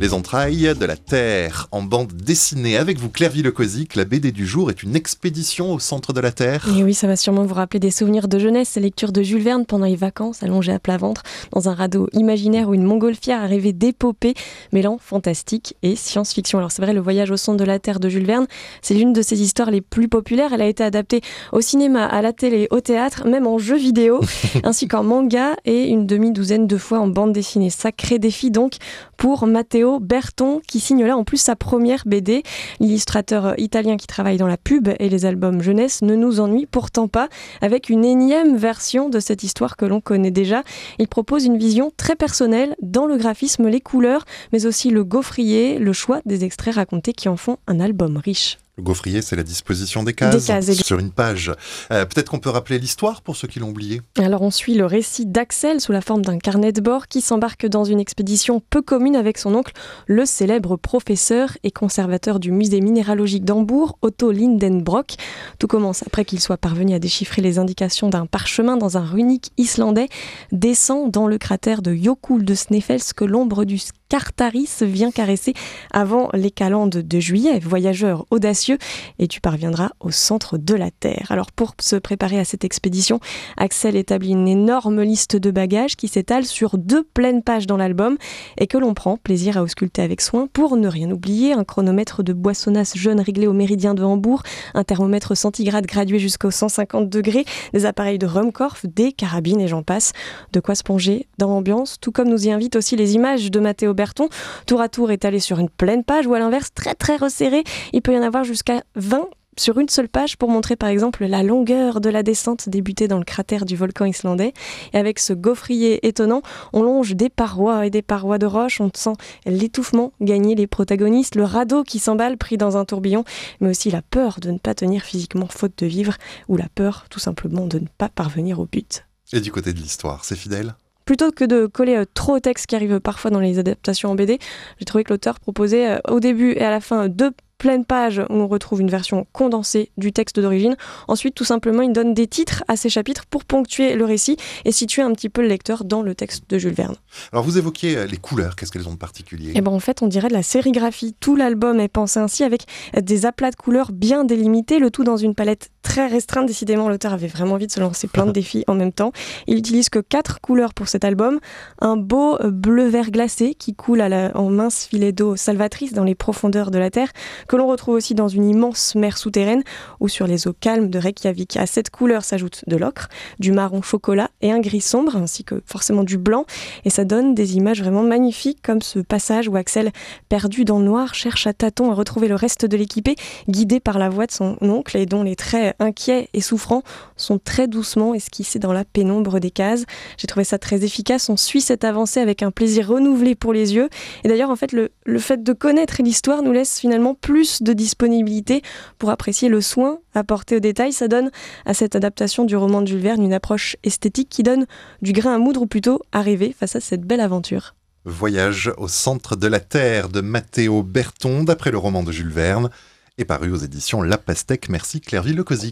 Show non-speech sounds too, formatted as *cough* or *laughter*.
Les entrailles de la Terre en bande dessinée. Avec vous, Claire Villecozic, la BD du jour est une expédition au centre de la Terre. Et oui, ça va sûrement vous rappeler des souvenirs de jeunesse, ces lectures de Jules Verne pendant les vacances, allongées à plat ventre, dans un radeau imaginaire où une montgolfière arrivait d'épopée, mêlant fantastique et science-fiction. Alors c'est vrai, le voyage au centre de la Terre de Jules Verne, c'est l'une de ses histoires les plus populaires. Elle a été adaptée au cinéma, à la télé, au théâtre, même en jeu vidéo, *laughs* ainsi qu'en manga et une demi-douzaine de fois en bande dessinée. Sacré défi donc pour Matteo Berton, qui signe là en plus sa première BD. L'illustrateur italien qui travaille dans la pub et les albums jeunesse ne nous ennuie pourtant pas avec une énième version de cette histoire que l'on connaît déjà. Il propose une vision très personnelle dans le graphisme, les couleurs, mais aussi le gaufrier, le choix des extraits racontés qui en font un album riche. Le gaufrier, c'est la disposition des cases, sur une page. Euh, peut-être qu'on peut rappeler l'histoire pour ceux qui l'ont oublié. Alors on suit le récit d'Axel sous la forme d'un carnet de bord qui s'embarque dans une expédition peu commune avec son oncle, le célèbre professeur et conservateur du musée minéralogique d'Hambourg, Otto Lindenbrock. Tout commence après qu'il soit parvenu à déchiffrer les indications d'un parchemin dans un runique islandais, descend dans le cratère de Jokul de Sneffels que l'ombre du Cartaris vient caresser avant les calendes de juillet. Voyageur audacieux, et tu parviendras au centre de la Terre. Alors pour se préparer à cette expédition, Axel établit une énorme liste de bagages qui s'étale sur deux pleines pages dans l'album et que l'on prend plaisir à ausculter avec soin pour ne rien oublier. Un chronomètre de Boissonnas jeune réglé au méridien de Hambourg, un thermomètre centigrade gradué jusqu'aux 150 degrés, des appareils de Rumkorf, des carabines et j'en passe. De quoi se plonger dans l'ambiance, tout comme nous y invitent aussi les images de Matteo Berton, tour à tour étalées sur une pleine page ou à l'inverse très très resserré. Il peut y en avoir jusqu'à 20 sur une seule page pour montrer par exemple la longueur de la descente débutée dans le cratère du volcan islandais. Et avec ce gaufrier étonnant, on longe des parois et des parois de roche, on sent l'étouffement gagner les protagonistes, le radeau qui s'emballe pris dans un tourbillon, mais aussi la peur de ne pas tenir physiquement faute de vivre, ou la peur tout simplement de ne pas parvenir au but. Et du côté de l'histoire, c'est fidèle? Plutôt que de coller euh, trop au texte qui arrive parfois dans les adaptations en BD, j'ai trouvé que l'auteur proposait euh, au début et à la fin deux pleine page où on retrouve une version condensée du texte d'origine. Ensuite, tout simplement, il donne des titres à ces chapitres pour ponctuer le récit et situer un petit peu le lecteur dans le texte de Jules Verne. Alors, vous évoquiez euh, les couleurs, qu'est-ce qu'elles ont de particulier? Eh ben, en fait, on dirait de la sérigraphie. Tout l'album est pensé ainsi avec des aplats de couleurs bien délimités, le tout dans une palette très restreinte. Décidément, l'auteur avait vraiment envie de se lancer plein de *laughs* défis en même temps. Il utilise que quatre couleurs pour cet album. Un beau bleu-vert glacé qui coule à la, en mince filet d'eau salvatrice dans les profondeurs de la Terre que l'on retrouve aussi dans une immense mer souterraine ou sur les eaux calmes de Reykjavik. À cette couleur s'ajoute de l'ocre, du marron chocolat et un gris sombre, ainsi que forcément du blanc. Et ça donne des images vraiment magnifiques, comme ce passage où Axel, perdu dans le noir, cherche à tâtons à retrouver le reste de l'équipée, guidé par la voix de son oncle et dont les traits inquiets et souffrants sont très doucement esquissés dans la pénombre des cases. J'ai trouvé ça très efficace. On suit cette avancée avec un plaisir renouvelé pour les yeux. Et d'ailleurs, en fait, le, le fait de connaître l'histoire nous laisse finalement plus de disponibilité pour apprécier le soin apporté au détail. Ça donne à cette adaptation du roman de Jules Verne une approche esthétique qui donne du grain à moudre ou plutôt à rêver face à cette belle aventure. Voyage au centre de la Terre de Matteo Berton, d'après le roman de Jules Verne, est paru aux éditions La Pastèque. Merci Claire Villecozic.